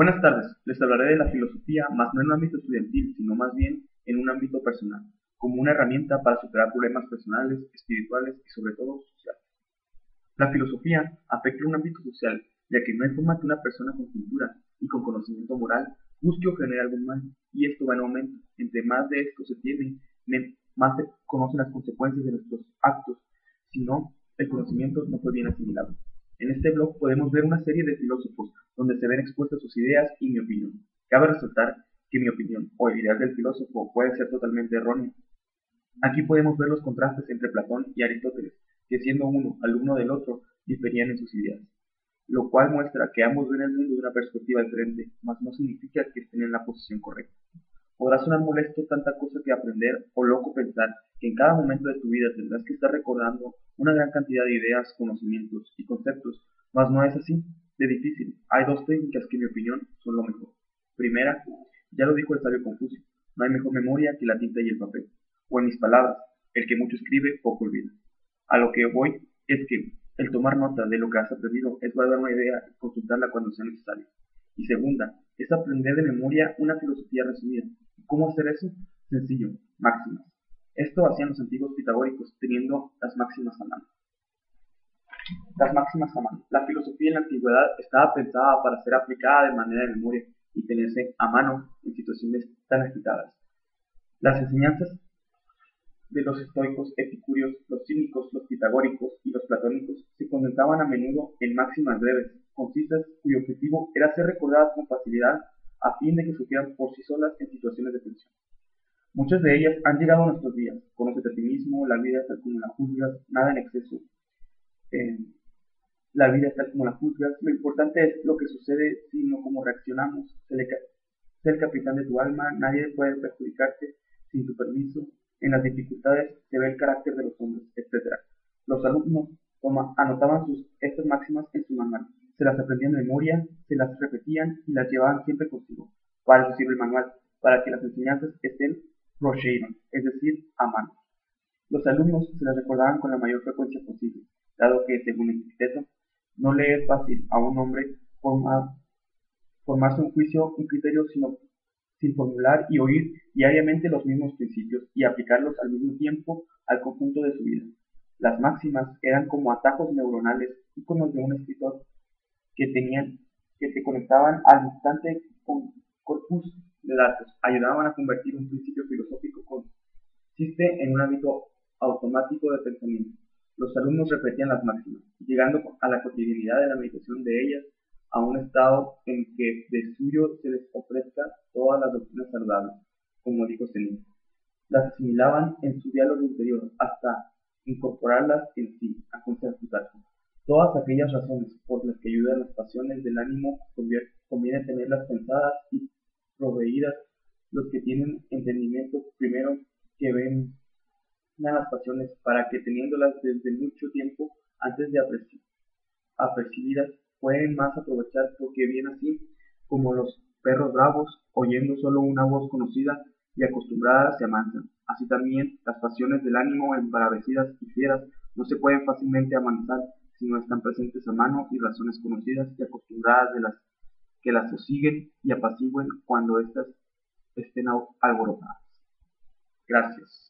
Buenas tardes, les hablaré de la filosofía, más no en un ámbito estudiantil, sino más bien en un ámbito personal, como una herramienta para superar problemas personales, espirituales y sobre todo sociales. La filosofía afecta un ámbito social, ya que no hay forma que una persona con cultura y con conocimiento moral busque o genere algún mal, y esto va en aumento. Entre más de esto se tiene, más se conocen las consecuencias de nuestros actos, si no, el conocimiento no fue bien asimilado. En este blog podemos ver una serie de filósofos donde se ven expuestas sus ideas y mi opinión. Cabe resaltar que mi opinión o el ideal del filósofo puede ser totalmente erróneo. Aquí podemos ver los contrastes entre Platón y Aristóteles, que siendo uno alumno del otro, diferían en sus ideas, lo cual muestra que ambos ven el mundo de una perspectiva diferente, mas no significa que estén en la posición correcta. Podrá sonar molesto tanta cosa que aprender o loco pensar que en cada momento de tu vida tendrás que estar recordando una gran cantidad de ideas, conocimientos y conceptos, mas no es así de difícil. Hay dos técnicas que en mi opinión son lo mejor. Primera, ya lo dijo el sabio Confucio, no hay mejor memoria que la tinta y el papel. O en mis palabras, el que mucho escribe, poco olvida. A lo que voy es que el tomar nota de lo que has aprendido es guardar una idea y consultarla cuando sea necesario. Y segunda, es aprender de memoria una filosofía resumida. ¿Cómo hacer eso? Sencillo, máximas. Esto hacían los antiguos pitagóricos, teniendo las máximas a mano. Las máximas a mano. La filosofía en la antigüedad estaba pensada para ser aplicada de manera de memoria y tenerse a mano en situaciones tan agitadas. Las enseñanzas de los estoicos, epicúreos, los cínicos, los pitagóricos y los platónicos se condensaban a menudo en máximas breves, concisas, cuyo objetivo era ser recordadas con facilidad a fin de que supieran por sí solas en situaciones de tensión. Muchas de ellas han llegado a nuestros días. Conócete a ti mismo, la vida tal como la juzgas, nada en exceso, eh, la vida tal como la juzgas. Lo importante es lo que sucede, sino cómo reaccionamos. Sé el capitán de tu alma, nadie puede perjudicarte sin tu permiso. En las dificultades se ve el carácter de los hombres, etc. Los alumnos anotaban sus, estas máximas en su manual. Se las aprendían de memoria, se las repetían y las llevaban siempre consigo. Para eso sirve el manual, para que las enseñanzas estén rocheron, es decir, a mano. Los alumnos se las recordaban con la mayor frecuencia posible, dado que, según Epicteto, no le es fácil a un hombre formar, formarse un juicio, un criterio, sino sin formular y oír diariamente los mismos principios y aplicarlos al mismo tiempo al conjunto de su vida. Las máximas eran como atajos neuronales, íconos de un escritor que tenían, que se conectaban al instante con corpus de datos, ayudaban a convertir un principio filosófico consiste en un hábito automático de pensamiento. Los alumnos repetían las máximas, llegando a la cotidianidad de la meditación de ellas a un estado en que de suyo se les ofrezca todas las doctrinas saludables, como dijo Selim. Las asimilaban en su diálogo interior hasta incorporarlas en sí, a conceptualizar. Todas aquellas razones por las que ayudan las pasiones del ánimo conviene tenerlas pensadas y proveídas los que tienen entendimiento primero que ven las pasiones para que teniéndolas desde mucho tiempo antes de apercibidas pueden más aprovechar porque bien así como los perros bravos oyendo solo una voz conocida y acostumbradas se amansan. Así también las pasiones del ánimo embravecidas y fieras no se pueden fácilmente amansar si no están presentes a mano y razones conocidas y acostumbradas de las que las sosiguen y apacigüen cuando éstas estén alborotadas. Gracias.